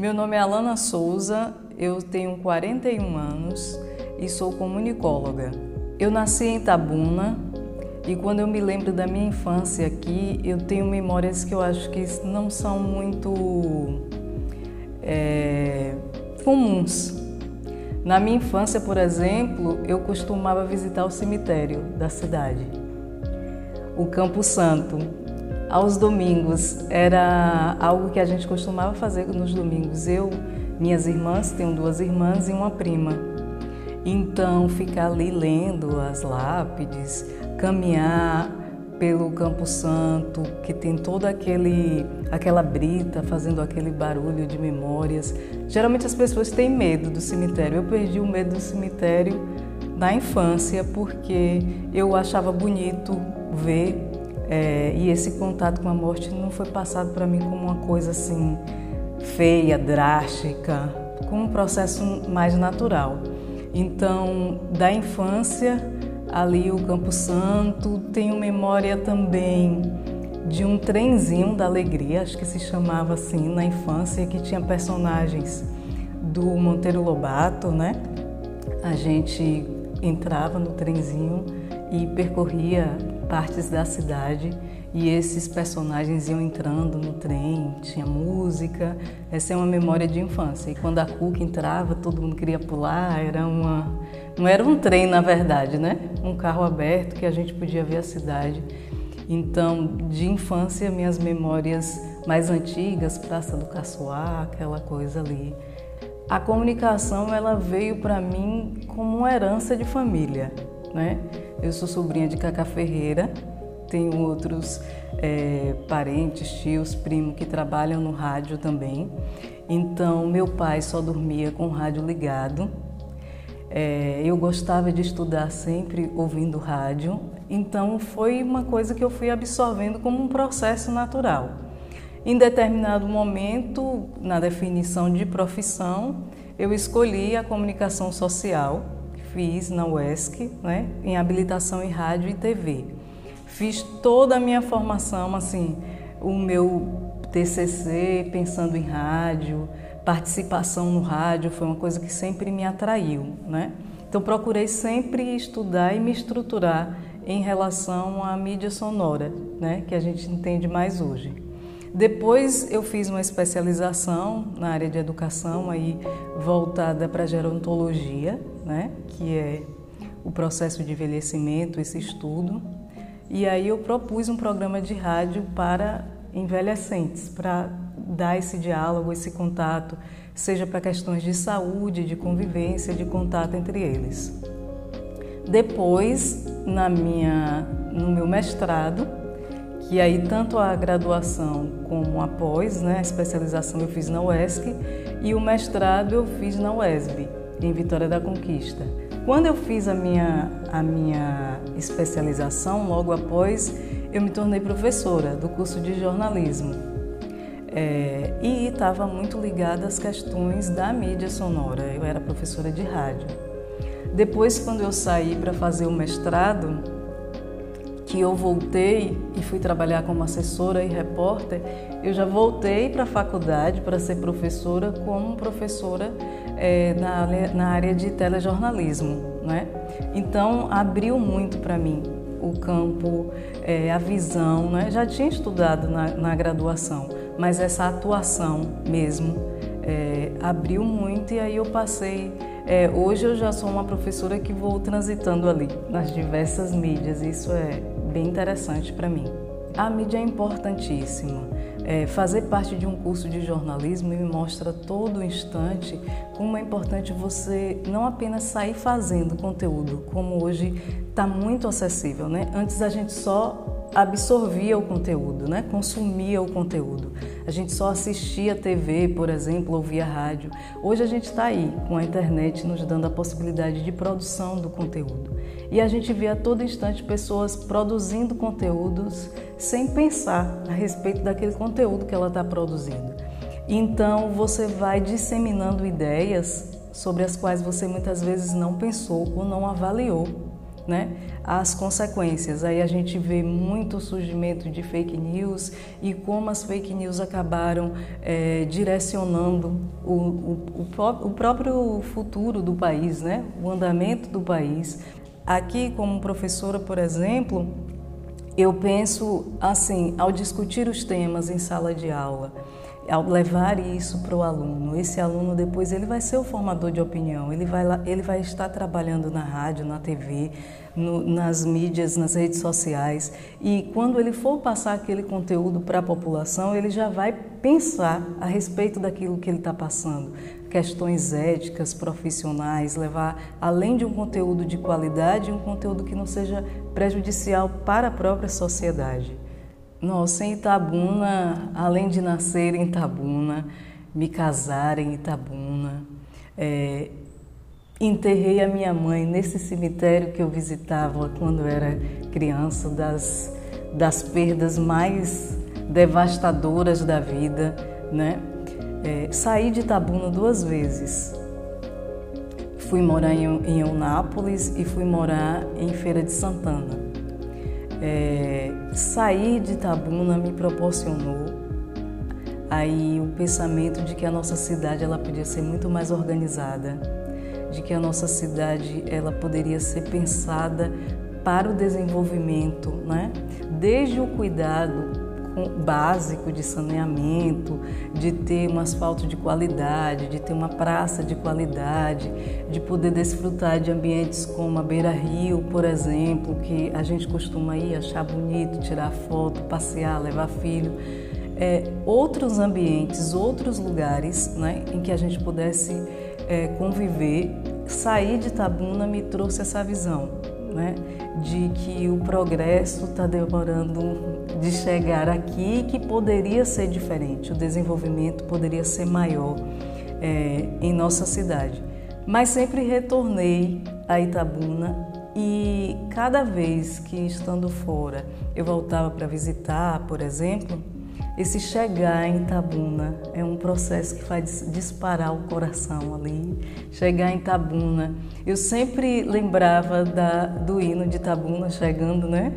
Meu nome é Alana Souza, eu tenho 41 anos e sou comunicóloga. Eu nasci em Itabuna e quando eu me lembro da minha infância aqui, eu tenho memórias que eu acho que não são muito é, comuns. Na minha infância, por exemplo, eu costumava visitar o cemitério da cidade, o Campo Santo. Aos domingos era algo que a gente costumava fazer nos domingos. Eu, minhas irmãs, tenho duas irmãs e uma prima. Então, ficar ali lendo as lápides, caminhar pelo Campo Santo, que tem toda aquele aquela brita fazendo aquele barulho de memórias. Geralmente as pessoas têm medo do cemitério. Eu perdi o medo do cemitério na infância porque eu achava bonito ver é, e esse contato com a morte não foi passado para mim como uma coisa assim feia, drástica, como um processo mais natural. Então, da infância ali o Campo Santo. Tenho memória também de um trenzinho da alegria, acho que se chamava assim na infância, que tinha personagens do Monteiro Lobato, né? A gente entrava no trenzinho e percorria partes da cidade e esses personagens iam entrando no trem, tinha música. Essa é uma memória de infância. E quando a Cuca entrava, todo mundo queria pular, era uma não era um trem, na verdade, né? Um carro aberto que a gente podia ver a cidade. Então, de infância, minhas memórias mais antigas, Praça do Caçoar, aquela coisa ali. A comunicação, ela veio para mim como uma herança de família, né? Eu sou sobrinha de Cacá Ferreira, tenho outros é, parentes, tios, primos que trabalham no rádio também. Então, meu pai só dormia com o rádio ligado é, eu gostava de estudar sempre ouvindo rádio, então foi uma coisa que eu fui absorvendo como um processo natural. Em determinado momento, na definição de profissão, eu escolhi a comunicação social, fiz na UESC, né, em habilitação em rádio e TV. Fiz toda a minha formação, assim, o meu TCC pensando em rádio, participação no rádio foi uma coisa que sempre me atraiu, né? Então procurei sempre estudar e me estruturar em relação à mídia sonora, né, que a gente entende mais hoje. Depois eu fiz uma especialização na área de educação aí voltada para gerontologia, né, que é o processo de envelhecimento, esse estudo. E aí eu propus um programa de rádio para envelhecentes, para dar esse diálogo, esse contato, seja para questões de saúde, de convivência, de contato entre eles. Depois, na minha, no meu mestrado, que aí tanto a graduação como a pós, né, a especialização eu fiz na UESC e o mestrado eu fiz na UESB, em Vitória da Conquista. Quando eu fiz a minha, a minha especialização, logo após, eu me tornei professora do curso de jornalismo. É, e estava muito ligada às questões da mídia sonora. Eu era professora de rádio. Depois, quando eu saí para fazer o mestrado, que eu voltei e fui trabalhar como assessora e repórter, eu já voltei para a faculdade para ser professora como professora é, na, na área de telejornalismo. Né? Então, abriu muito para mim o campo, é, a visão. Né? Já tinha estudado na, na graduação, mas essa atuação mesmo é, abriu muito e aí eu passei. É, hoje eu já sou uma professora que vou transitando ali nas diversas mídias, isso é bem interessante para mim. A mídia é importantíssima. É, fazer parte de um curso de jornalismo me mostra todo instante como é importante você não apenas sair fazendo conteúdo, como hoje está muito acessível. Né? Antes a gente só absorvia o conteúdo, né? consumia o conteúdo. A gente só assistia TV, por exemplo, ouvia rádio. Hoje a gente está aí com a internet nos dando a possibilidade de produção do conteúdo. E a gente vê a todo instante pessoas produzindo conteúdos sem pensar a respeito daquele conteúdo que ela está produzindo. Então você vai disseminando ideias sobre as quais você muitas vezes não pensou ou não avaliou né? As consequências. Aí a gente vê muito surgimento de fake news e como as fake news acabaram é, direcionando o, o, o, o próprio futuro do país, né? o andamento do país. Aqui, como professora, por exemplo, eu penso assim, ao discutir os temas em sala de aula, ao levar isso para o aluno, esse aluno depois ele vai ser o formador de opinião, ele vai, lá, ele vai estar trabalhando na rádio, na TV, no, nas mídias, nas redes sociais. E quando ele for passar aquele conteúdo para a população, ele já vai pensar a respeito daquilo que ele está passando, questões éticas, profissionais, levar além de um conteúdo de qualidade, um conteúdo que não seja prejudicial para a própria sociedade. Nossa, em Itabuna, além de nascer em Itabuna, me casar em Itabuna, é, enterrei a minha mãe nesse cemitério que eu visitava quando era criança, das, das perdas mais devastadoras da vida, né? É, saí de Itabuna duas vezes. Fui morar em, em Eunápolis e fui morar em Feira de Santana. É, sair de Itabuna me proporcionou aí o pensamento de que a nossa cidade ela podia ser muito mais organizada, de que a nossa cidade ela poderia ser pensada para o desenvolvimento, né? Desde o cuidado básico de saneamento, de ter um asfalto de qualidade, de ter uma praça de qualidade, de poder desfrutar de ambientes como a beira-rio, por exemplo, que a gente costuma ir achar bonito, tirar foto, passear, levar filho. É, outros ambientes, outros lugares né, em que a gente pudesse é, conviver. Sair de Tabuna me trouxe essa visão né, de que o progresso está demorando de chegar aqui que poderia ser diferente, o desenvolvimento poderia ser maior é, em nossa cidade. Mas sempre retornei a Itabuna e cada vez que estando fora eu voltava para visitar, por exemplo, esse chegar em Itabuna é um processo que faz disparar o coração ali. Chegar em Itabuna, eu sempre lembrava da, do hino de Itabuna chegando, né?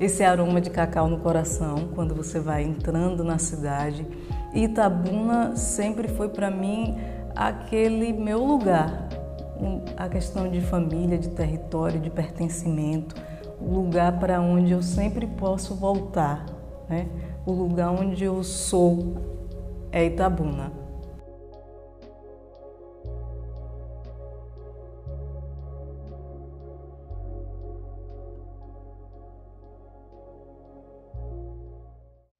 Esse aroma de cacau no coração quando você vai entrando na cidade. E Itabuna sempre foi para mim aquele meu lugar, a questão de família, de território, de pertencimento, o lugar para onde eu sempre posso voltar, né? o lugar onde eu sou é Itabuna.